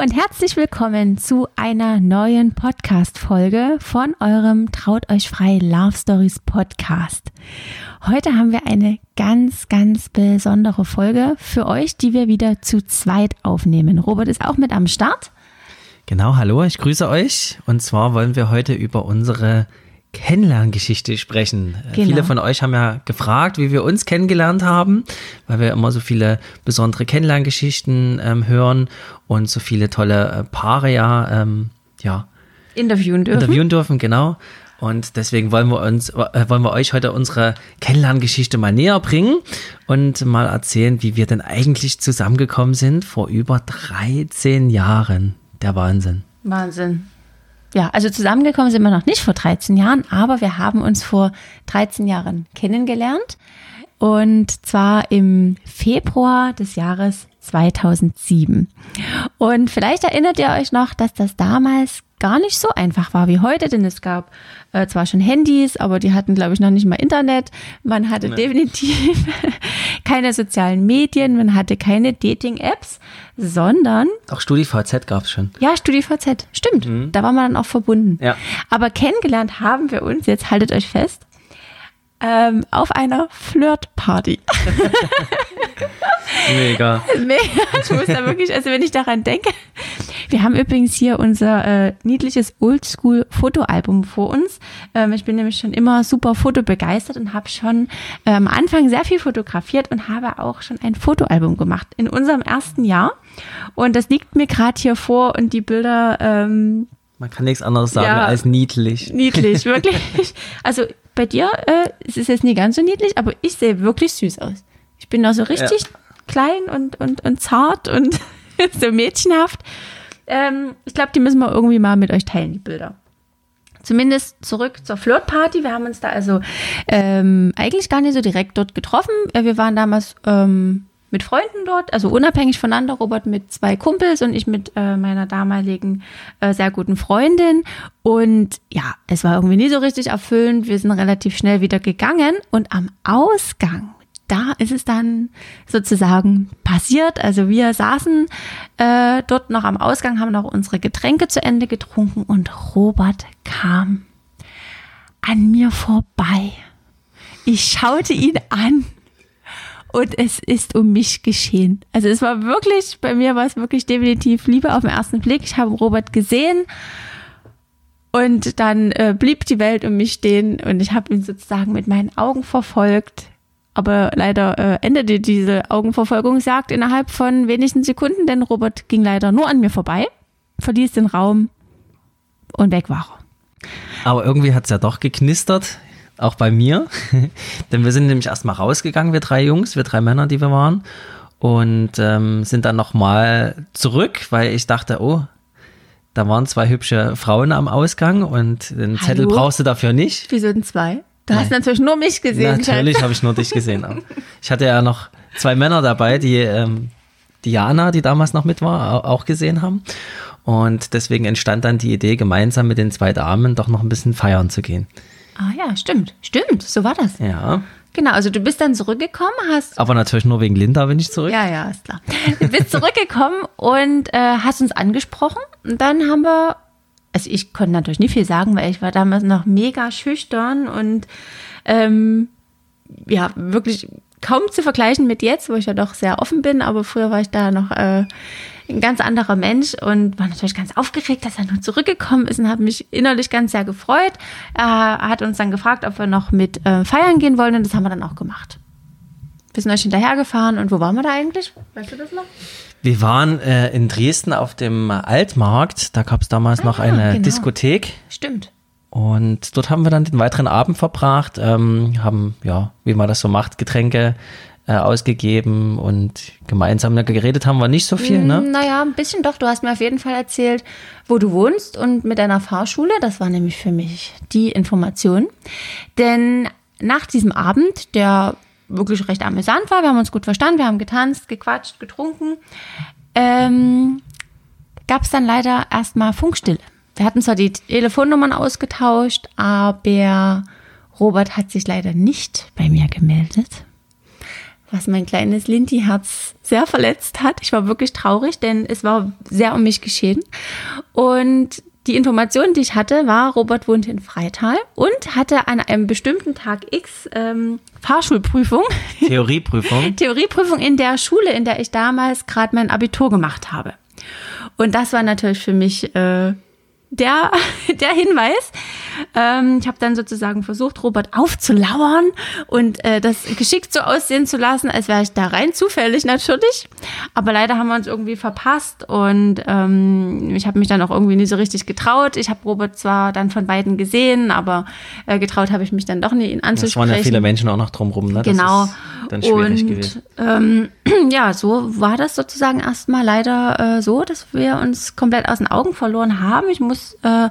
Und herzlich willkommen zu einer neuen Podcast-Folge von eurem Traut euch frei Love Stories Podcast. Heute haben wir eine ganz, ganz besondere Folge für euch, die wir wieder zu zweit aufnehmen. Robert ist auch mit am Start. Genau, hallo, ich grüße euch. Und zwar wollen wir heute über unsere Kennenlerngeschichte sprechen. Äh, genau. Viele von euch haben ja gefragt, wie wir uns kennengelernt haben, weil wir immer so viele besondere Kennenlerngeschichten ähm, hören und so viele tolle äh, Paare ja, ähm, ja Interviewen dürfen. interviewen dürfen, genau. Und deswegen wollen wir uns, äh, wollen wir euch heute unsere Kennenlerngeschichte mal näher bringen und mal erzählen, wie wir denn eigentlich zusammengekommen sind vor über 13 Jahren. Der Wahnsinn. Wahnsinn. Ja, also zusammengekommen sind wir noch nicht vor 13 Jahren, aber wir haben uns vor 13 Jahren kennengelernt. Und zwar im Februar des Jahres 2007. Und vielleicht erinnert ihr euch noch, dass das damals gar nicht so einfach war wie heute, denn es gab äh, zwar schon Handys, aber die hatten, glaube ich, noch nicht mal Internet. Man hatte Nee. definitiv keine sozialen Medien, man hatte keine Dating-Apps, sondern Auch StudiVZ gab es schon. ja, StudiVZ, stimmt. Da war man dann auch verbunden. Ja. Aber kennengelernt haben wir uns, jetzt haltet euch fest, ähm, auf einer Flirtparty. Mega. nee, ich muss da wirklich, also wenn ich daran denke. Wir haben übrigens hier unser äh, niedliches Oldschool-Fotoalbum vor uns. Ähm, ich bin nämlich schon immer super fotobegeistert und habe schon äh, am Anfang sehr viel fotografiert und habe auch schon ein Fotoalbum gemacht in unserem ersten Jahr. Und das liegt mir gerade hier vor und die Bilder ähm, Man kann nichts anderes sagen Ja. als niedlich. Niedlich, wirklich. Also bei dir äh, es ist jetzt nie ganz so niedlich, aber ich sehe wirklich süß aus. Ich bin da so richtig klein und, und, und zart und so mädchenhaft. Ähm, ich glaube, die müssen wir irgendwie mal mit euch teilen, die Bilder. Zumindest zurück zur Flirtparty. Wir haben uns da also ähm, eigentlich gar nicht so direkt dort getroffen. Wir waren damals ähm, mit Freunden dort, also unabhängig voneinander. Robert mit zwei Kumpels und ich mit äh, meiner damaligen äh, sehr guten Freundin. Und ja, es war irgendwie nie so richtig erfüllend. Wir sind relativ schnell wieder gegangen und am Ausgang da ist es dann sozusagen passiert. Also wir saßen äh, dort noch am Ausgang, haben noch unsere Getränke zu Ende getrunken und Robert kam an mir vorbei. Ich schaute ihn an und es ist um mich geschehen. Also es war wirklich, bei mir war es wirklich definitiv Liebe auf den ersten Blick. Ich habe Robert gesehen und dann äh, blieb die Welt um mich stehen und ich habe ihn sozusagen mit meinen Augen verfolgt. Aber leider äh, endete diese Augenverfolgungsjagd innerhalb von wenigen Sekunden, denn Robert ging leider nur an mir vorbei, verließ den Raum und weg war er. Aber irgendwie hat es ja doch geknistert, auch bei mir. Denn wir sind nämlich erstmal rausgegangen, wir drei Jungs, wir drei Männer, die wir waren. Und ähm, sind dann nochmal zurück, weil ich dachte, oh, da waren zwei hübsche Frauen am Ausgang und den Zettel Hallo? brauchst du dafür nicht. Wieso denn zwei? Du hast Nein. natürlich nur mich gesehen. Natürlich habe ich nur dich gesehen. Ich hatte ja noch zwei Männer dabei, die ähm, Diana, die damals noch mit war, au- auch gesehen haben. Und deswegen entstand dann die Idee, gemeinsam mit den zwei Damen doch noch ein bisschen feiern zu gehen. Ah ja, stimmt. Stimmt, so war das. Ja, Genau, also du bist dann zurückgekommen, hast aber natürlich nur wegen Linda bin ich zurück. Ja, ja, ist klar. Du bist zurückgekommen und äh, hast uns angesprochen. Und dann haben wir, also ich konnte natürlich nicht viel sagen, weil ich war damals noch mega schüchtern und ähm, ja, wirklich kaum zu vergleichen mit jetzt, wo ich ja doch sehr offen bin, aber früher war ich da noch äh, ein ganz anderer Mensch und war natürlich ganz aufgeregt, dass er nun zurückgekommen ist und habe mich innerlich ganz sehr gefreut. Er hat uns dann gefragt, ob wir noch mit äh, feiern gehen wollen und das haben wir dann auch gemacht. Wir sind euch hinterhergefahren und wo waren wir da eigentlich? Weißt du das noch? Wir waren äh, in Dresden auf dem Altmarkt. Da gab es damals noch Ah, eine genau. Diskothek. Stimmt. Und dort haben wir dann den weiteren Abend verbracht, ähm, haben, ja, wie man das so macht, Getränke äh, ausgegeben und gemeinsam geredet haben wir nicht so viel, ne? Mm, naja, ein bisschen doch. Du hast mir auf jeden Fall erzählt, wo du wohnst und mit deiner Fahrschule. Das war nämlich für mich die Information. Denn nach diesem Abend, der wirklich recht amüsant war, wir haben uns gut verstanden, wir haben getanzt, gequatscht, getrunken, ähm, gab es dann leider erstmal Funkstille. Wir hatten zwar die Telefonnummern ausgetauscht, aber Robert hat sich leider nicht bei mir gemeldet, was mein kleines Linti-Herz sehr verletzt hat. Ich war wirklich traurig, denn es war sehr um mich geschehen. Und die Information, die ich hatte, war, Robert wohnte in Freital und hatte an einem bestimmten Tag X ähm, Fahrschulprüfung. Theorieprüfung. Theorieprüfung in der Schule, in der ich damals gerade mein Abitur gemacht habe. Und das war natürlich für mich äh, der, der Hinweis. Ähm, ich habe dann sozusagen versucht, Robert aufzulauern und äh, das geschickt so aussehen zu lassen, als wäre ich da rein zufällig natürlich. Aber leider haben wir uns irgendwie verpasst und ähm, ich habe mich dann auch irgendwie nie so richtig getraut. Ich habe Robert zwar dann von beiden gesehen, aber äh, getraut habe ich mich dann doch nie, ihn anzusprechen. Es waren ja viele Menschen auch noch drumherum, ne? Genau. dann schwierig und, gewesen. Ähm, ja, so war das sozusagen erstmal leider äh, so, dass wir uns komplett aus den Augen verloren haben. Ich muss äh,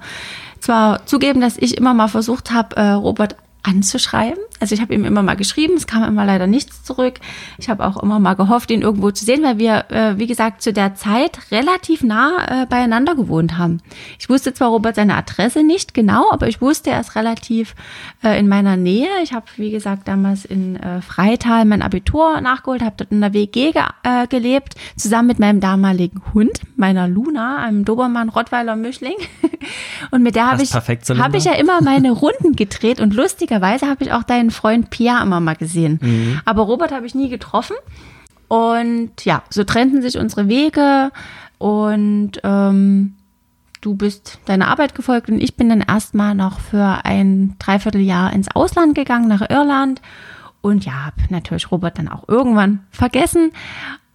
zwar zugeben, dass ich immer mal versucht habe, äh, Robert anzuschreiben. Also ich habe ihm immer mal geschrieben, es kam immer leider nichts zurück. Ich habe auch immer mal gehofft, ihn irgendwo zu sehen, weil wir, äh, wie gesagt, zu der Zeit relativ nah äh, beieinander gewohnt haben. Ich wusste zwar Robert seine Adresse nicht genau, aber ich wusste, er ist relativ äh, in meiner Nähe. Ich habe, wie gesagt, damals in äh, Freital mein Abitur nachgeholt, habe dort in der WG ge äh, gelebt, zusammen mit meinem damaligen Hund, meiner Luna, einem Dobermann-Rottweiler-Mischling. Und mit der habe ich, hab ich ja immer meine Runden gedreht und lustigerweise habe ich auch deinen Freund Pia immer mal gesehen. Mhm. Aber Robert habe ich nie getroffen. Und ja, so trennten sich unsere Wege und ähm, du bist deiner Arbeit gefolgt und ich bin dann erstmal noch für ein Dreivierteljahr ins Ausland gegangen, nach Irland. Und ja, habe natürlich Robert dann auch irgendwann vergessen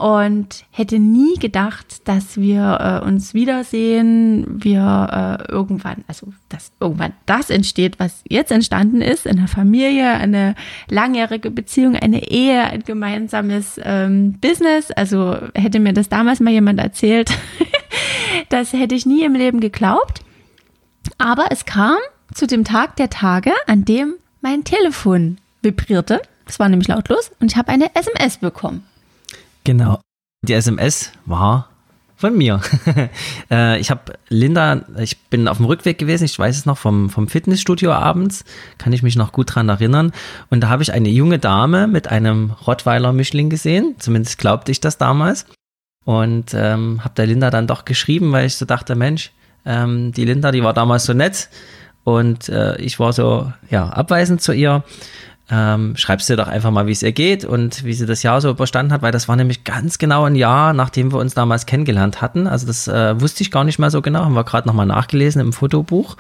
und hätte nie gedacht, dass wir äh, uns wiedersehen, wir äh, irgendwann, also dass irgendwann das entsteht, was jetzt entstanden ist, in der Familie, eine langjährige Beziehung, eine Ehe, ein gemeinsames ähm, Business. Also hätte mir das damals mal jemand erzählt, das hätte ich nie im Leben geglaubt. Aber es kam zu dem Tag der Tage, an dem mein Telefon vibrierte. Es war nämlich lautlos und ich habe eine SMS bekommen. Genau. Die SMS war von mir. Äh, ich habe Linda, ich bin auf dem Rückweg gewesen, ich weiß es noch vom, vom Fitnessstudio abends, kann ich mich noch gut dran erinnern. Und da habe ich eine junge Dame mit einem Rottweiler-Mischling gesehen, zumindest glaubte ich das damals. Und ähm, habe der Linda dann doch geschrieben, weil ich so dachte, Mensch, ähm, die Linda, die war damals so nett und äh, ich war so ja abweisend zu ihr ähm, schreibst du doch einfach mal, wie es ihr geht und wie sie das Jahr so überstanden hat, weil das war nämlich ganz genau ein Jahr, nachdem wir uns damals kennengelernt hatten. Also das äh, wusste ich gar nicht mehr so genau, haben wir gerade nochmal nachgelesen im Fotobuch.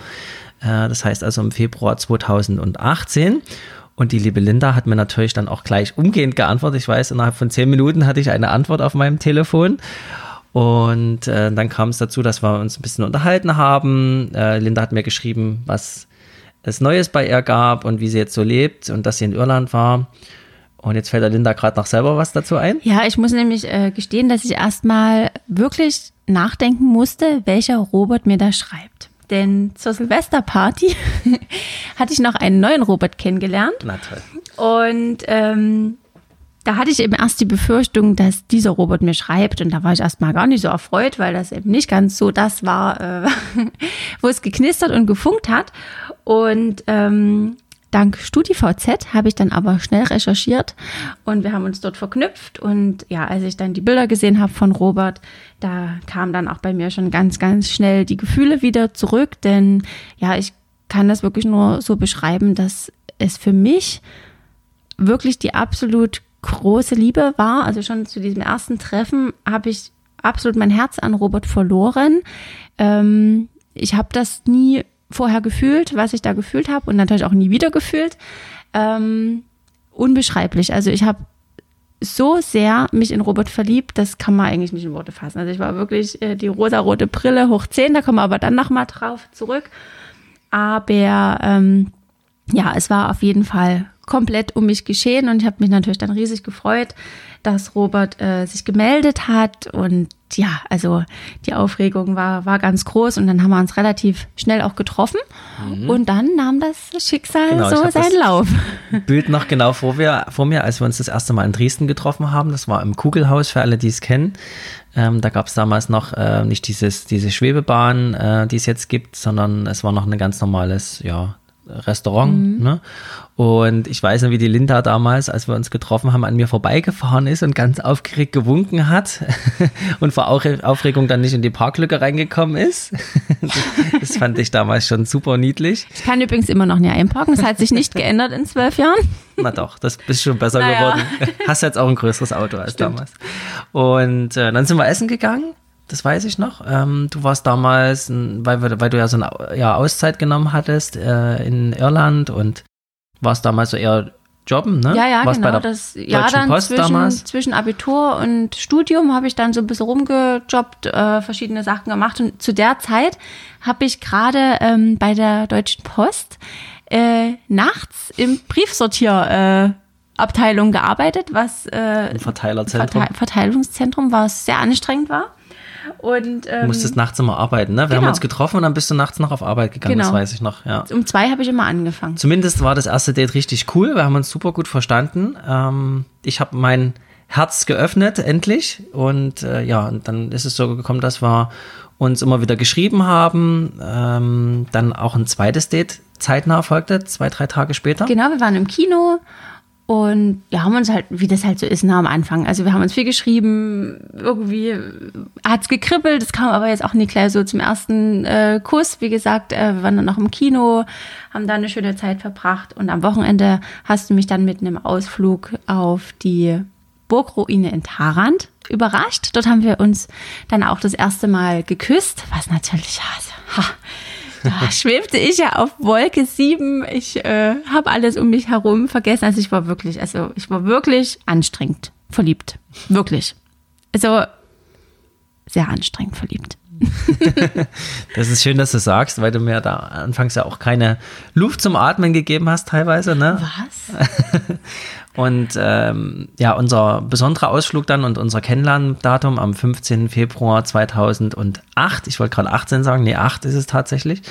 Äh, das heißt also im Februar 2018. Und die liebe Linda hat mir natürlich dann auch gleich umgehend geantwortet. Ich weiß, innerhalb von zehn Minuten hatte ich eine Antwort auf meinem Telefon. Und äh, dann kam es dazu, dass wir uns ein bisschen unterhalten haben. Äh, Linda hat mir geschrieben, was es Neues bei ihr gab und wie sie jetzt so lebt und dass sie in Irland war. Und jetzt fällt der Linda gerade noch selber was dazu ein. Ja, ich muss nämlich äh, gestehen, dass ich erstmal wirklich nachdenken musste, welcher Robert mir da schreibt. Denn zur Silvesterparty hatte ich noch einen neuen Robert kennengelernt. Na toll. Und ähm, da hatte ich eben erst die Befürchtung, dass dieser Robert mir schreibt. Und da war ich erstmal gar nicht so erfreut, weil das eben nicht ganz so das war, äh, wo es geknistert und gefunkt hat. Und ähm, dank StudiVZ habe ich dann aber schnell recherchiert und wir haben uns dort verknüpft. Und ja, als ich dann die Bilder gesehen habe von Robert, da kam dann auch bei mir schon ganz, ganz schnell die Gefühle wieder zurück, denn ja, ich kann das wirklich nur so beschreiben, dass es für mich wirklich die absolut große Liebe war. Also schon zu diesem ersten Treffen habe ich absolut mein Herz an Robert verloren. Ähm, ich habe das nie vorher gefühlt, was ich da gefühlt habe und natürlich auch nie wieder gefühlt. Ähm, unbeschreiblich. Also ich habe so sehr mich in Robert verliebt, das kann man eigentlich nicht in Worte fassen. Also ich war wirklich äh, die rosa-rote Brille hoch 10, da kommen wir aber dann nochmal drauf zurück. Aber ähm, ja, es war auf jeden Fall komplett um mich geschehen und ich habe mich natürlich dann riesig gefreut, dass Robert äh, sich gemeldet hat und ja, also die Aufregung war, war ganz groß und dann haben wir uns relativ schnell auch getroffen mhm. und dann nahm das Schicksal genau, so seinen Lauf. Bild noch genau vor, wir, vor mir, als wir uns das erste Mal in Dresden getroffen haben. Das war im Kugelhaus, für alle, die es kennen. Ähm, da gab es damals noch äh, nicht dieses, diese Schwebebahn, äh, die es jetzt gibt, sondern es war noch ein ganz normales, ja, Restaurant. Mhm. Ne? Und ich weiß noch, wie die Linda damals, als wir uns getroffen haben, an mir vorbeigefahren ist und ganz aufgeregt gewunken hat und vor Aufregung dann nicht in die Parklücke reingekommen ist. Das fand ich damals schon super niedlich. Ich kann übrigens immer noch nie einparken. Das hat sich nicht geändert in zwölf Jahren. Na doch, das bist schon besser naja. geworden. Hast jetzt auch ein größeres Auto als Stimmt. damals. Und äh, dann sind wir essen gegangen das weiß ich noch. Ähm, du warst damals, weil, weil du ja so eine ja, Auszeit genommen hattest äh, in Irland und warst damals so eher jobben, ne? Ja, ja, warst genau. das Jahr dann Post zwischen, damals. zwischen Abitur und Studium habe ich dann so ein bisschen rumgejobbt, äh, verschiedene Sachen gemacht. Und zu der Zeit habe ich gerade ähm, bei der Deutschen Post äh, nachts im Briefsortier äh, Abteilung gearbeitet, was äh, Verteilerzentrum. Verte Verteilungszentrum, was sehr anstrengend war. Und, ähm, du musstest nachts immer arbeiten, ne? Wir genau. haben uns getroffen und dann bist du nachts noch auf Arbeit gegangen, genau. das weiß ich noch. Ja. Um zwei habe ich immer angefangen. Zumindest war das erste Date richtig cool, wir haben uns super gut verstanden. Ähm, ich habe mein Herz geöffnet, endlich. Und äh, ja, und dann ist es so gekommen, dass wir uns immer wieder geschrieben haben. Ähm, dann auch ein zweites Date zeitnah folgte, zwei, drei Tage später. Genau, wir waren im Kino und ja, haben uns halt, wie das halt so ist, nah am Anfang. Also wir haben uns viel geschrieben, irgendwie hat es gekribbelt, es kam aber jetzt auch nicht gleich so zum ersten äh, Kuss. Wie gesagt, äh, wir waren dann noch im Kino, haben da eine schöne Zeit verbracht und am Wochenende hast du mich dann mit einem Ausflug auf die Burgruine in Tarant überrascht. Dort haben wir uns dann auch das erste Mal geküsst, was natürlich, also, ha, da schwebte ich ja auf Wolke 7. Ich äh, habe alles um mich herum vergessen. Also ich war wirklich, also ich war wirklich anstrengend verliebt. Wirklich. Also sehr anstrengend verliebt. das ist schön, dass du sagst, weil du mir da anfangs ja auch keine Luft zum Atmen gegeben hast, teilweise. Ne? Was? Und ähm, ja, unser besonderer Ausflug dann und unser Kennenlerndatum am 15. Februar 2008, ich wollte gerade 18 sagen, nee, 8 ist es tatsächlich,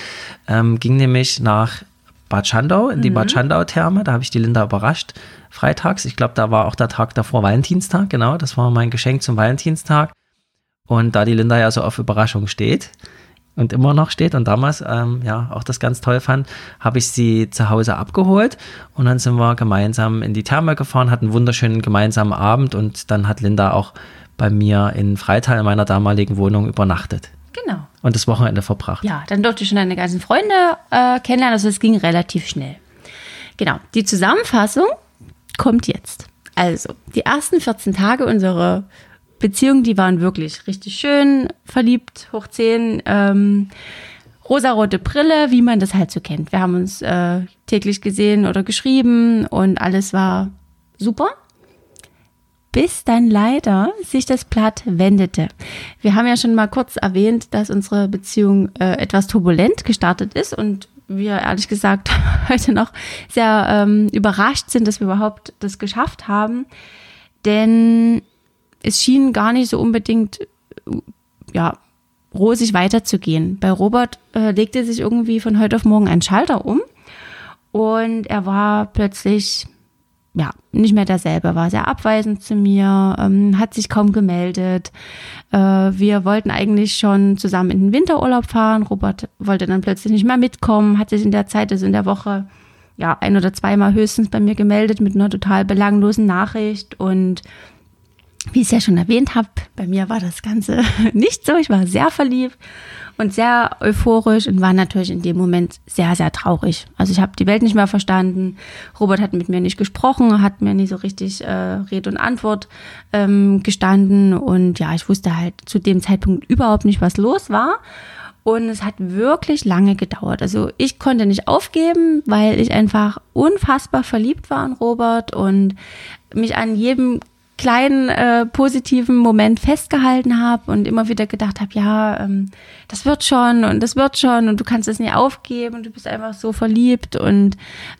ähm, ging nämlich nach Bad Schandau, in die mhm. Bad Schandau-Therme. Da habe ich die Linda überrascht, freitags. Ich glaube, da war auch der Tag davor Valentinstag, genau. Das war mein Geschenk zum Valentinstag. Und da die Linda ja so auf Überraschung steht, und immer noch steht und damals ähm, ja auch das ganz toll fand, habe ich sie zu Hause abgeholt und dann sind wir gemeinsam in die Therme gefahren, hatten einen wunderschönen gemeinsamen Abend und dann hat Linda auch bei mir in Freital in meiner damaligen Wohnung übernachtet. Genau. Und das Wochenende verbracht. Ja, dann durfte ich schon deine ganzen Freunde äh, kennenlernen, also es ging relativ schnell. Genau, die Zusammenfassung kommt jetzt. Also, die ersten 14 Tage unserer Beziehungen, die waren wirklich richtig schön, verliebt, hoch 10, ähm, rosarote Brille, wie man das halt so kennt. Wir haben uns äh, täglich gesehen oder geschrieben und alles war super. Bis dann leider sich das Blatt wendete. Wir haben ja schon mal kurz erwähnt, dass unsere Beziehung äh, etwas turbulent gestartet ist und wir ehrlich gesagt heute noch sehr ähm, überrascht sind, dass wir überhaupt das geschafft haben. Denn es schien gar nicht so unbedingt, ja, rosig weiterzugehen. Bei Robert äh, legte sich irgendwie von heute auf morgen ein Schalter um und er war plötzlich ja, nicht mehr derselbe, er war sehr abweisend zu mir, ähm, hat sich kaum gemeldet. Äh, wir wollten eigentlich schon zusammen in den Winterurlaub fahren. Robert wollte dann plötzlich nicht mehr mitkommen, hat sich in der Zeit, also in der Woche, ja, ein oder zweimal höchstens bei mir gemeldet mit einer total belanglosen Nachricht und wie ich es ja schon erwähnt habe, bei mir war das Ganze nicht so. Ich war sehr verliebt und sehr euphorisch und war natürlich in dem Moment sehr, sehr traurig. Also ich habe die Welt nicht mehr verstanden. Robert hat mit mir nicht gesprochen, hat mir nicht so richtig äh, Rede und Antwort ähm, gestanden. Und ja, ich wusste halt zu dem Zeitpunkt überhaupt nicht, was los war. Und es hat wirklich lange gedauert. Also ich konnte nicht aufgeben, weil ich einfach unfassbar verliebt war an Robert und mich an jedem kleinen äh, positiven Moment festgehalten habe und immer wieder gedacht habe, ja, ähm, das wird schon und das wird schon und du kannst es nie aufgeben und du bist einfach so verliebt und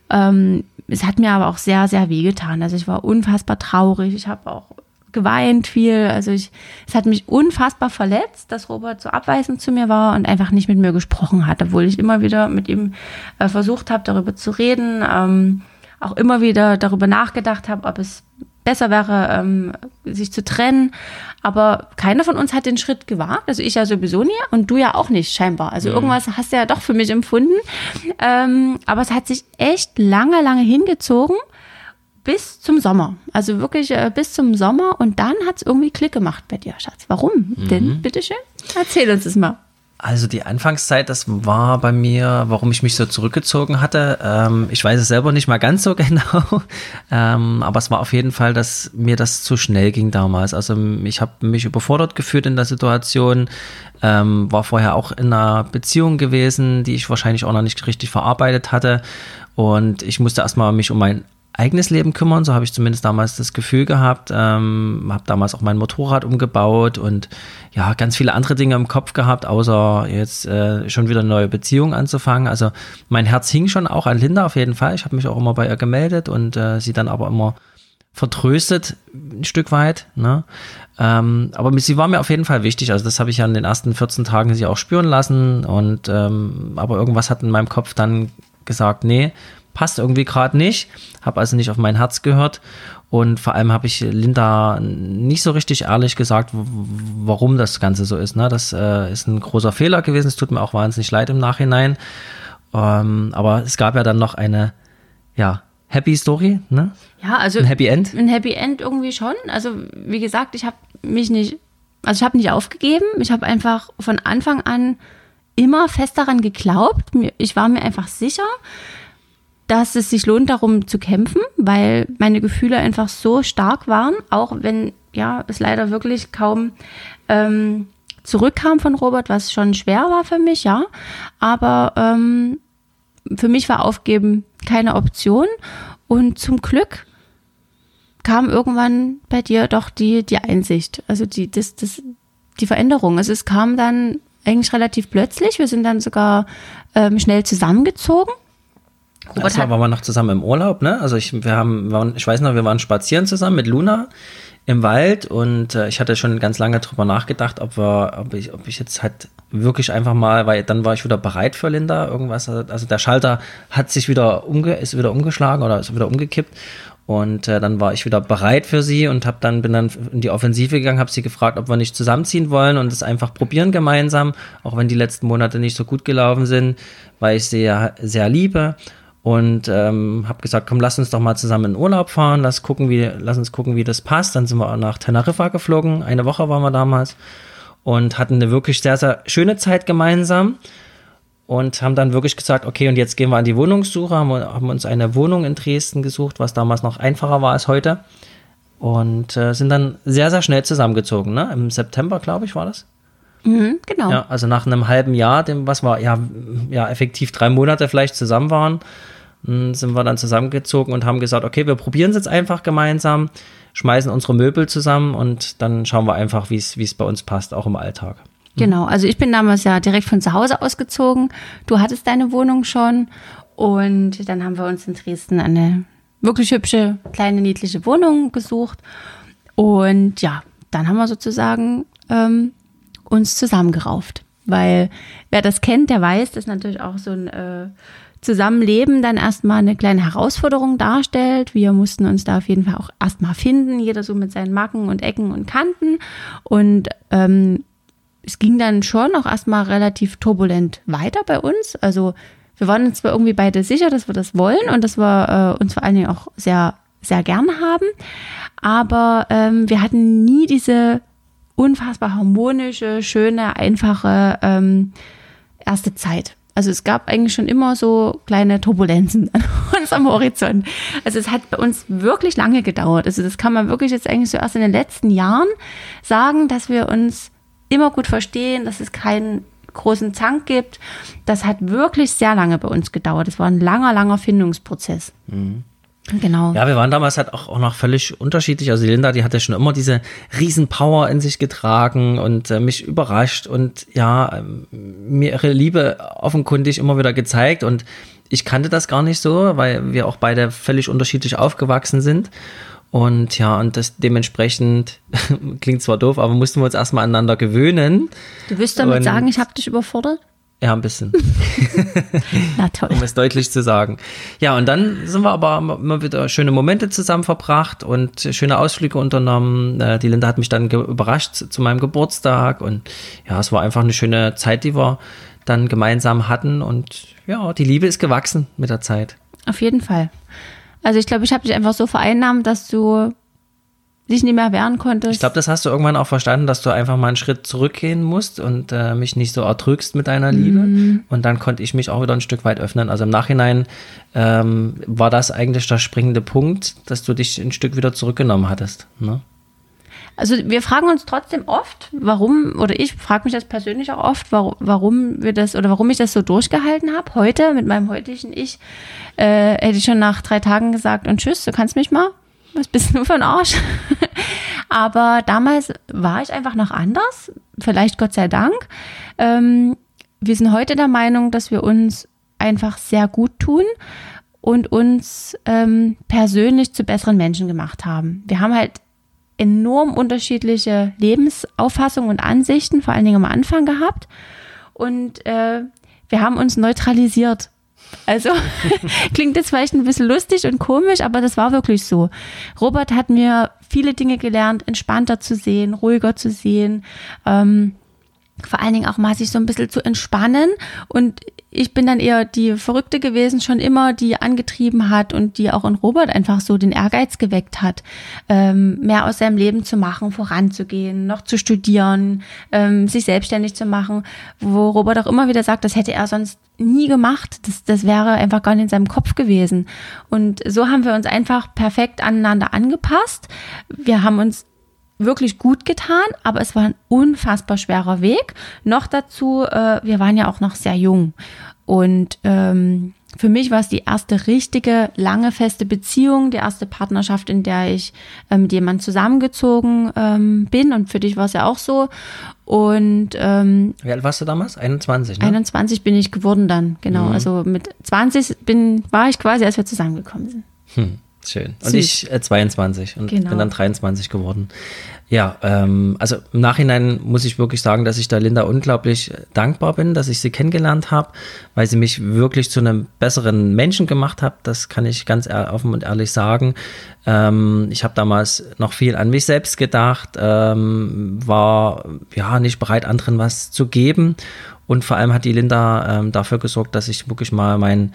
ähm, es hat mir aber auch sehr, sehr wehgetan. Also ich war unfassbar traurig. Ich habe auch geweint viel. Also ich, es hat mich unfassbar verletzt, dass Robert so abweisend zu mir war und einfach nicht mit mir gesprochen hat, obwohl ich immer wieder mit ihm äh, versucht habe, darüber zu reden, ähm, auch immer wieder darüber nachgedacht habe, ob es besser wäre, ähm, sich zu trennen. Aber keiner von uns hat den Schritt gewagt. Also ich ja sowieso nie und du ja auch nicht, scheinbar. Also mhm. irgendwas hast du ja doch für mich empfunden. Ähm, aber es hat sich echt lange, lange hingezogen bis zum Sommer. Also wirklich äh, bis zum Sommer. Und dann hat es irgendwie Klick gemacht bei dir, Schatz. Warum mhm. denn? Bitteschön. Erzähl uns das mal. Also die Anfangszeit, das war bei mir, warum ich mich so zurückgezogen hatte. Ähm, ich weiß es selber nicht mal ganz so genau, ähm, aber es war auf jeden Fall, dass mir das zu schnell ging damals. Also ich habe mich überfordert gefühlt in der Situation, ähm, war vorher auch in einer Beziehung gewesen, die ich wahrscheinlich auch noch nicht richtig verarbeitet hatte und ich musste erstmal mich um mein eigenes Leben kümmern. So habe ich zumindest damals das Gefühl gehabt. Ähm, habe damals auch mein Motorrad umgebaut und ja, ganz viele andere Dinge im Kopf gehabt, außer jetzt äh, schon wieder eine neue Beziehung anzufangen. Also mein Herz hing schon auch an Linda auf jeden Fall. Ich habe mich auch immer bei ihr gemeldet und äh, sie dann aber immer vertröstet ein Stück weit. Ne? Ähm, aber sie war mir auf jeden Fall wichtig. Also das habe ich ja in den ersten 14 Tagen sie auch spüren lassen. Und ähm, aber irgendwas hat in meinem Kopf dann gesagt, nee, passt irgendwie gerade nicht, habe also nicht auf mein Herz gehört und vor allem habe ich Linda nicht so richtig ehrlich gesagt, warum das Ganze so ist. Ne? Das äh, ist ein großer Fehler gewesen, es tut mir auch wahnsinnig leid im Nachhinein, ähm, aber es gab ja dann noch eine, ja, Happy Story, ne? Ja, also ein Happy End. Ein Happy End irgendwie schon. Also wie gesagt, ich habe mich nicht, also ich habe nicht aufgegeben. Ich habe einfach von Anfang an immer fest daran geglaubt. Ich war mir einfach sicher, dass es sich lohnt, darum zu kämpfen, weil meine Gefühle einfach so stark waren, auch wenn ja es leider wirklich kaum ähm, zurückkam von Robert, was schon schwer war für mich, ja. Aber ähm, für mich war Aufgeben keine Option und zum Glück kam irgendwann bei dir doch die, die Einsicht, also die, das, das, die Veränderung. Also es kam dann eigentlich relativ plötzlich. Wir sind dann sogar ähm, schnell zusammengezogen Robert Erstmal waren wir noch zusammen im Urlaub, ne? Also ich, wir haben, waren, ich weiß noch, wir waren spazieren zusammen mit Luna im Wald und äh, ich hatte schon ganz lange drüber nachgedacht, ob wir, ob ich, ob ich jetzt halt wirklich einfach mal, weil dann war ich wieder bereit für Linda, irgendwas, also der Schalter hat sich wieder umge, ist wieder umgeschlagen oder ist wieder umgekippt und äh, dann war ich wieder bereit für sie und habe dann bin dann in die Offensive gegangen, habe sie gefragt, ob wir nicht zusammenziehen wollen und es einfach probieren gemeinsam, auch wenn die letzten Monate nicht so gut gelaufen sind, weil ich sie ja sehr liebe und ähm, habe gesagt, komm, lass uns doch mal zusammen in Urlaub fahren, lass gucken, wie, lass uns gucken, wie das passt. Dann sind wir nach Teneriffa geflogen, eine Woche waren wir damals und hatten eine wirklich sehr, sehr schöne Zeit gemeinsam und haben dann wirklich gesagt, okay, und jetzt gehen wir an die Wohnungssuche, haben, haben uns eine Wohnung in Dresden gesucht, was damals noch einfacher war als heute und äh, sind dann sehr, sehr schnell zusammengezogen. Ne? Im September, glaube ich, war das. Mhm, genau. Ja, also nach einem halben Jahr, dem, was wir ja, ja effektiv drei Monate vielleicht zusammen waren, hm, sind wir dann zusammengezogen und haben gesagt, okay, wir probieren es jetzt einfach gemeinsam, schmeißen unsere Möbel zusammen und dann schauen wir einfach, wie es bei uns passt, auch im Alltag. Genau, also ich bin damals ja direkt von zu Hause ausgezogen. Du hattest deine Wohnung schon und dann haben wir uns in Dresden eine wirklich hübsche, kleine, niedliche Wohnung gesucht. Und ja, dann haben wir sozusagen ähm, uns zusammengerauft. Weil wer das kennt, der weiß, dass natürlich auch so ein äh, Zusammenleben dann erstmal eine kleine Herausforderung darstellt. Wir mussten uns da auf jeden Fall auch erstmal finden, jeder so mit seinen Macken und Ecken und Kanten. Und ähm, es ging dann schon auch erstmal relativ turbulent weiter bei uns. Also wir waren uns zwar irgendwie beide sicher, dass wir das wollen und dass wir äh, uns vor allen Dingen auch sehr, sehr gerne haben. Aber ähm, wir hatten nie diese unfassbar harmonische, schöne, einfache ähm, erste Zeit. Also es gab eigentlich schon immer so kleine Turbulenzen an unserem Horizont. Also es hat bei uns wirklich lange gedauert. Also das kann man wirklich jetzt eigentlich so erst in den letzten Jahren sagen, dass wir uns immer gut verstehen, dass es keinen großen Zank gibt. Das hat wirklich sehr lange bei uns gedauert. Es war ein langer, langer Findungsprozess. Mhm. Genau. Ja, wir waren damals halt auch, auch noch völlig unterschiedlich. Also die Linda, die hat ja schon immer diese Riesenpower in sich getragen und äh, mich überrascht und ja, ähm, mir ihre Liebe offenkundig immer wieder gezeigt und ich kannte das gar nicht so, weil wir auch beide völlig unterschiedlich aufgewachsen sind. Und ja, und das dementsprechend klingt zwar doof, aber mussten wir uns erstmal aneinander gewöhnen. Du willst damit Und- sagen, ich habe dich überfordert? Ja, ein bisschen, Na toll. um es deutlich zu sagen. Ja, und dann sind wir aber immer wieder schöne Momente zusammen verbracht und schöne Ausflüge unternommen. Äh, Die Linda hat mich dann überrascht zu meinem Geburtstag und ja, es war einfach eine schöne Zeit, die wir dann gemeinsam hatten und ja, die Liebe ist gewachsen mit der Zeit. Auf jeden Fall. Also ich glaube, ich habe dich einfach so vereinnahmt, dass du dich nicht mehr wehren konntest. Ich glaube, das hast du irgendwann auch verstanden, dass du einfach mal einen Schritt zurückgehen musst und äh, mich nicht so erdrückst mit deiner Liebe. Und dann konnte ich mich auch wieder ein Stück weit öffnen. Also im Nachhinein ähm, war das eigentlich der springende Punkt, dass du dich ein Stück wieder zurückgenommen hattest. Ne? Also wir fragen uns trotzdem oft, warum, oder ich frage mich das persönlich auch oft, warum, warum wir das oder warum ich das so durchgehalten habe. Heute mit meinem heutigen Ich äh, hätte ich schon nach drei Tagen gesagt und tschüss, du kannst mich mal. Was bist du für ein Arsch? Aber damals war ich einfach noch anders. Vielleicht Gott sei Dank. Ähm, wir sind heute der Meinung, dass wir uns einfach sehr gut tun und uns ähm, persönlich zu besseren Menschen gemacht haben. Wir haben halt enorm unterschiedliche Lebensauffassungen und Ansichten, vor allen Dingen am Anfang gehabt. Und äh, wir haben uns neutralisiert. Also klingt jetzt vielleicht ein bisschen lustig und komisch, aber das war wirklich so. Robert hat mir viele Dinge gelernt, entspannter zu sehen, ruhiger zu sehen. Ähm, vor allen Dingen auch mal sich so ein bisschen zu entspannen. Und ich bin dann eher die Verrückte gewesen, schon immer, die angetrieben hat und die auch in Robert einfach so den Ehrgeiz geweckt hat, ähm, mehr aus seinem Leben zu machen, voranzugehen, noch zu studieren, ähm, sich selbstständig zu machen, wo Robert auch immer wieder sagt, das hätte er sonst nie gemacht. Das, das wäre einfach gar nicht in seinem Kopf gewesen. Und so haben wir uns einfach perfekt aneinander angepasst. Wir haben uns wirklich gut getan, aber es war ein unfassbar schwerer Weg. Noch dazu, äh, wir waren ja auch noch sehr jung. Und ähm, für mich war es die erste richtige, lange, feste Beziehung, die erste Partnerschaft, in der ich äh, mit jemandem zusammengezogen ähm, bin. Und für dich war es ja auch so. Und ähm, Wie alt warst du damals? 21, ne? 21 bin ich geworden dann, genau. Also mit 20 bin, war ich quasi, als wir zusammengekommen sind. Hm, schön. Und Süß. ich äh, 22 und Genau. bin dann 23 geworden. Ja, ähm, also im Nachhinein muss ich wirklich sagen, dass ich der Linda unglaublich äh, dankbar bin, dass ich sie kennengelernt habe, weil sie mich wirklich zu einem besseren Menschen gemacht hat. Das kann ich ganz offen und ehrlich sagen. Ähm, ich habe damals noch viel an mich selbst gedacht, ähm, war ja nicht bereit, anderen was zu geben. Und vor allem hat die Linda ähm, dafür gesorgt, dass ich wirklich mal mein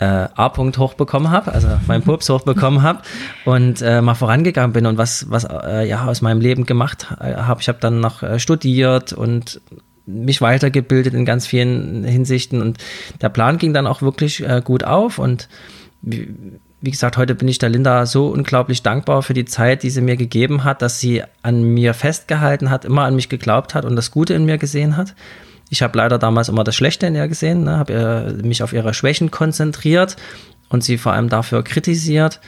äh, A-Punkt hochbekommen habe, also meinen Pups hochbekommen habe und äh, mal vorangegangen bin und was, was äh, ja aus meinem Leben gemacht äh, habe. Ich habe dann noch äh, studiert und mich weitergebildet in ganz vielen Hinsichten und der Plan ging dann auch wirklich äh, gut auf und wie, wie gesagt, heute bin ich der Linda so unglaublich dankbar für die Zeit, die sie mir gegeben hat, dass sie an mir festgehalten hat, immer an mich geglaubt hat und das Gute in mir gesehen hat. Ich habe leider damals immer das Schlechte in ihr gesehen, ne, habe mich auf ihre Schwächen konzentriert und sie vor allem dafür kritisiert.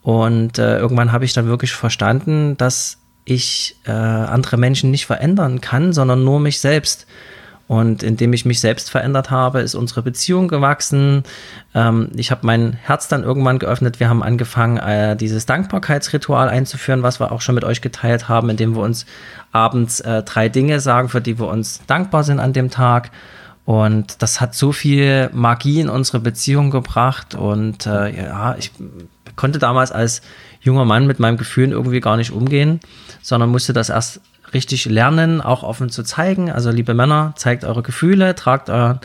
Und äh, irgendwann habe ich dann wirklich verstanden, dass ich äh, andere Menschen nicht verändern kann, sondern nur mich selbst. Und indem ich mich selbst verändert habe, ist unsere Beziehung gewachsen. Ähm, ich habe mein Herz dann irgendwann geöffnet. Wir haben angefangen, äh, dieses Dankbarkeitsritual einzuführen, was wir auch schon mit euch geteilt haben, indem wir uns abends äh, drei Dinge sagen, für die wir uns dankbar sind an dem Tag. Und das hat so viel Magie in unsere Beziehung gebracht. Und äh, ja, ich konnte damals als junger Mann mit meinem Gefühlen irgendwie gar nicht umgehen, sondern musste das erst richtig lernen, auch offen zu zeigen. Also liebe Männer, zeigt eure Gefühle, tragt euer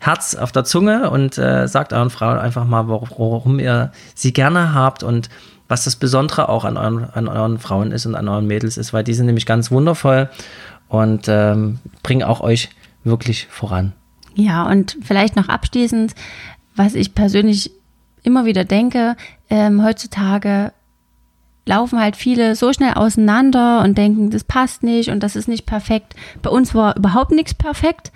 Herz auf der Zunge und äh, sagt euren Frauen einfach mal, warum ihr sie gerne habt und was das Besondere auch an euren, an euren Frauen ist und an euren Mädels ist, weil die sind nämlich ganz wundervoll und ähm, bringen auch euch wirklich voran. Ja, und vielleicht noch abschließend, was ich persönlich immer wieder denke, ähm, heutzutage laufen halt viele so schnell auseinander und denken, das passt nicht und das ist nicht perfekt. Bei uns war überhaupt nichts perfekt.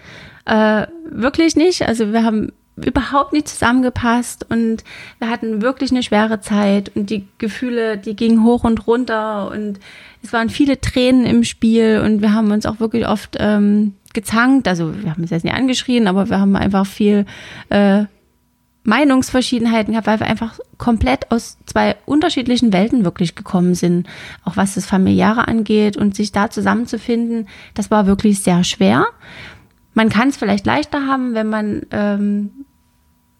Äh, wirklich nicht. Also wir haben überhaupt nicht zusammengepasst und wir hatten wirklich eine schwere Zeit und die Gefühle, die gingen hoch und runter und es waren viele Tränen im Spiel und wir haben uns auch wirklich oft ähm, gezankt. Also wir haben uns jetzt nicht angeschrien, aber wir haben einfach viel äh, Meinungsverschiedenheiten gehabt, weil wir einfach komplett aus zwei unterschiedlichen Welten wirklich gekommen sind. Auch was das Familiäre angeht und sich da zusammenzufinden, das war wirklich sehr schwer. Man kann es vielleicht leichter haben, wenn man ähm,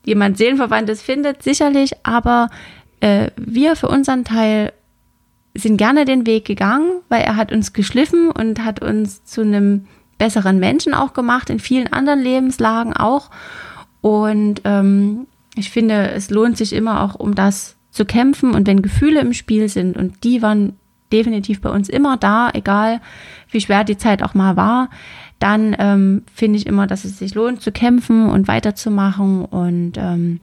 jemand Seelenverwandtes findet, sicherlich, aber äh, wir für unseren Teil sind gerne den Weg gegangen, weil er hat uns geschliffen und hat uns zu einem besseren Menschen auch gemacht, in vielen anderen Lebenslagen auch. Und ähm, ich finde, es lohnt sich immer auch, um das zu kämpfen. Und wenn Gefühle im Spiel sind, und die waren definitiv bei uns immer da, egal wie schwer die Zeit auch mal war, dann ähm, finde ich immer, dass es sich lohnt zu kämpfen und weiterzumachen. Und ähm,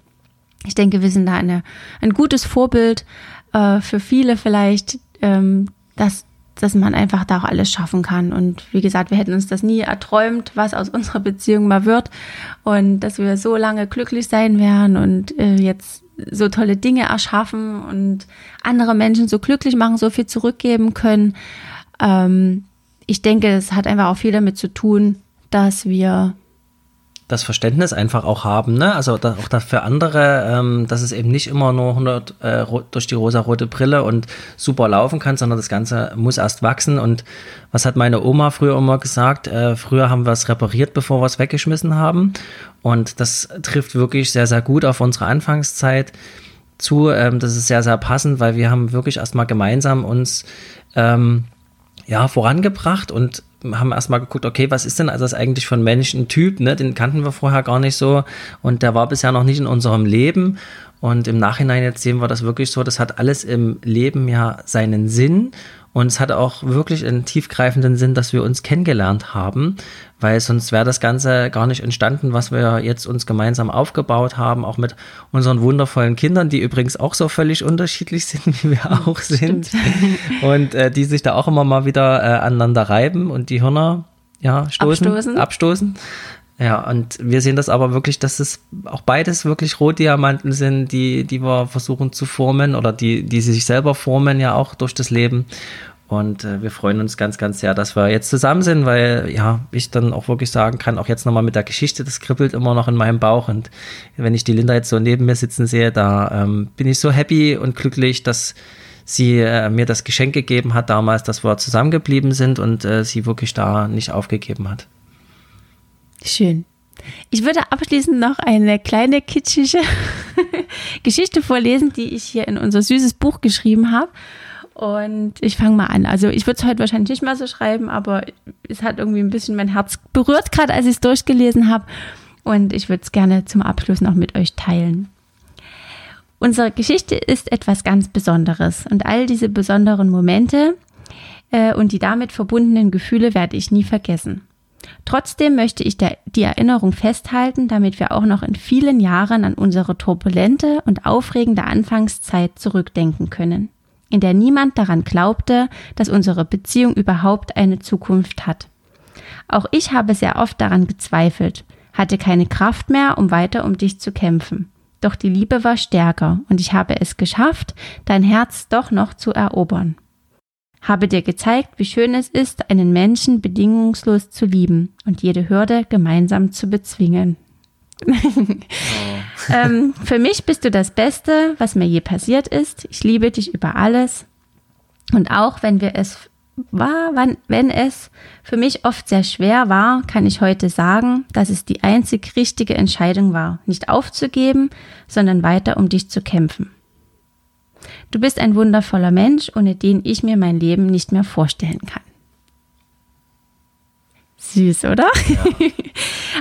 ich denke, wir sind da eine, ein gutes Vorbild äh, für viele vielleicht, ähm, dass, dass man einfach da auch alles schaffen kann. Und wie gesagt, wir hätten uns das nie erträumt, was aus unserer Beziehung mal wird und dass wir so lange glücklich sein werden und äh, jetzt so tolle Dinge erschaffen und andere Menschen so glücklich machen, so viel zurückgeben können. Ähm, ich denke, es hat einfach auch viel damit zu tun, dass wir das Verständnis einfach auch haben, ne? Also da, auch da für andere, ähm, dass es eben nicht immer nur 100 äh, durch die rosa-rote Brille und super laufen kann, sondern das Ganze muss erst wachsen. Und was hat meine Oma früher immer gesagt? Äh, früher haben wir es repariert, bevor wir es weggeschmissen haben. Und das trifft wirklich sehr, sehr gut auf unsere Anfangszeit zu. Ähm, das ist sehr, sehr passend, weil wir haben wirklich erstmal gemeinsam uns ähm, ja, vorangebracht und haben erstmal geguckt, okay, was ist denn also das eigentlich für ein Menschentyp, ne? Den kannten wir vorher gar nicht so und der war bisher noch nicht in unserem Leben. Und im Nachhinein jetzt sehen wir das wirklich so, das hat alles im Leben ja seinen Sinn und es hat auch wirklich einen tiefgreifenden Sinn, dass wir uns kennengelernt haben, weil sonst wäre das Ganze gar nicht entstanden, was wir jetzt uns gemeinsam aufgebaut haben, auch mit unseren wundervollen Kindern, die übrigens auch so völlig unterschiedlich sind, wie wir auch sind. Und äh, die sich da auch immer mal wieder äh, aneinander reiben und die Hörner ja, stoßen, abstoßen. abstoßen. Ja, und wir sehen das aber wirklich, dass es auch beides wirklich Rotdiamanten sind, die, die wir versuchen zu formen oder die, die sich selber formen ja auch durch das Leben. Und äh, wir freuen uns ganz, ganz sehr, dass wir jetzt zusammen sind, weil ja, ich dann auch wirklich sagen kann, auch jetzt nochmal mit der Geschichte, das kribbelt immer noch in meinem Bauch. Und wenn ich die Linda jetzt so neben mir sitzen sehe, da ähm, bin ich so happy und glücklich, dass sie äh, mir das Geschenk gegeben hat damals, dass wir zusammengeblieben sind und äh, sie wirklich da nicht aufgegeben hat. Schön. Ich würde abschließend noch eine kleine kitschige Geschichte vorlesen, die ich hier in unser süßes Buch geschrieben habe. Und ich fange mal an. Also ich würde es heute wahrscheinlich nicht mal so schreiben, aber es hat irgendwie ein bisschen mein Herz berührt, gerade als ich es durchgelesen habe. Und ich würde es gerne zum Abschluss noch mit euch teilen. Unsere Geschichte ist etwas ganz Besonderes und all diese besonderen Momente äh, und die damit verbundenen Gefühle werde ich nie vergessen. Trotzdem möchte ich der, die Erinnerung festhalten, damit wir auch noch in vielen Jahren an unsere turbulente und aufregende Anfangszeit zurückdenken können, in der niemand daran glaubte, dass unsere Beziehung überhaupt eine Zukunft hat. Auch ich habe sehr oft daran gezweifelt, hatte keine Kraft mehr, um weiter um dich zu kämpfen. Doch die Liebe war stärker und ich habe es geschafft, dein Herz doch noch zu erobern habe dir gezeigt, wie schön es ist, einen Menschen bedingungslos zu lieben und jede Hürde gemeinsam zu bezwingen. Oh. ähm, für mich bist du das Beste, was mir je passiert ist. Ich liebe dich über alles. Und auch wenn wir es war, wann, wenn es für mich oft sehr schwer war, kann ich heute sagen, dass es die einzig richtige Entscheidung war, nicht aufzugeben, sondern weiter um dich zu kämpfen. Du bist ein wundervoller Mensch, ohne den ich mir mein Leben nicht mehr vorstellen kann. Süß, oder? Ja.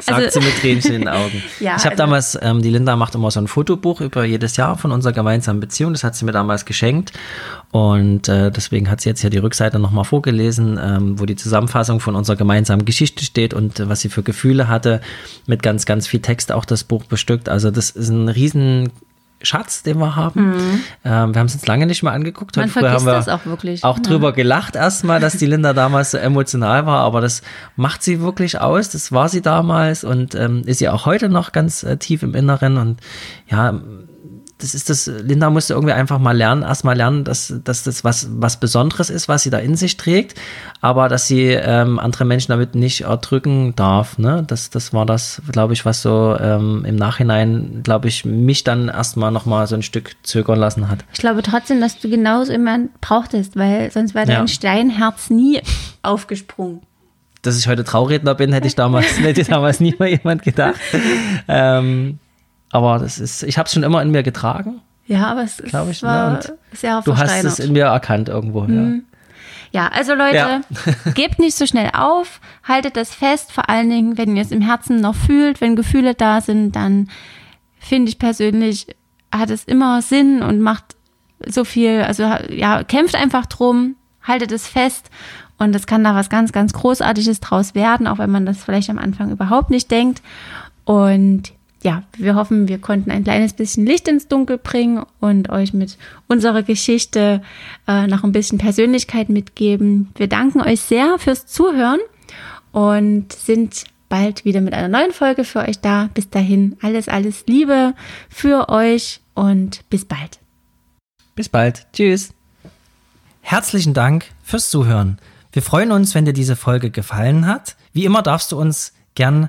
Sagt also, sie mit Tränchen in den Augen. ja, ich habe also, damals, ähm, die Linda macht immer so ein Fotobuch über jedes Jahr von unserer gemeinsamen Beziehung. Das hat sie mir damals geschenkt. Und äh, deswegen hat sie jetzt hier die Rückseite nochmal vorgelesen, ähm, wo die Zusammenfassung von unserer gemeinsamen Geschichte steht und äh, was sie für Gefühle hatte. Mit ganz, ganz viel Text auch das Buch bestückt. Also das ist ein riesen Schatz, den wir haben. Mhm. Ähm, wir haben es uns lange nicht mehr angeguckt. Man Heute vergisst haben wir das auch wirklich. Auch ja. drüber gelacht erstmal, dass die Linda damals so emotional war, aber das macht sie wirklich aus. Das war sie damals und ähm, ist sie auch heute noch ganz äh, tief im Inneren und ja, das ist das, Linda musste irgendwie einfach mal lernen, erstmal lernen, dass, dass das was, was Besonderes ist, was sie da in sich trägt, aber dass sie ähm, andere Menschen damit nicht erdrücken darf. Ne? Das, das war das, glaube ich, was so ähm, im Nachhinein, glaube ich, mich dann erstmal nochmal so ein Stück zögern lassen hat. Ich glaube trotzdem, dass du genauso jemand brauchtest, weil sonst wäre dein ja. Steinherz nie aufgesprungen dass ich heute Trauredner bin, hätte ich damals, hätte damals nie mal jemand gedacht. Ähm, aber das ist, ich habe es schon immer in mir getragen. Ja, aber es ist, ich, ne? war ne? sehr Du hast es in mir erkannt irgendwo. Mhm. Ja. ja, also Leute, ja. gebt nicht so schnell auf, haltet das fest, vor allen Dingen, wenn ihr es im Herzen noch fühlt, wenn Gefühle da sind, dann finde ich persönlich, hat es immer Sinn und macht so viel, also ja, kämpft einfach drum, haltet es fest und es kann da was ganz, ganz Großartiges draus werden, auch wenn man das vielleicht am Anfang überhaupt nicht denkt. Und ja, wir hoffen, wir konnten ein kleines bisschen Licht ins Dunkel bringen und euch mit unserer Geschichte äh, noch ein bisschen Persönlichkeit mitgeben. Wir danken euch sehr fürs Zuhören und sind bald wieder mit einer neuen Folge für euch da. Bis dahin alles, alles Liebe für euch und bis bald. Bis bald. Tschüss. Herzlichen Dank fürs Zuhören. Wir freuen uns, wenn dir diese Folge gefallen hat. Wie immer darfst du uns gern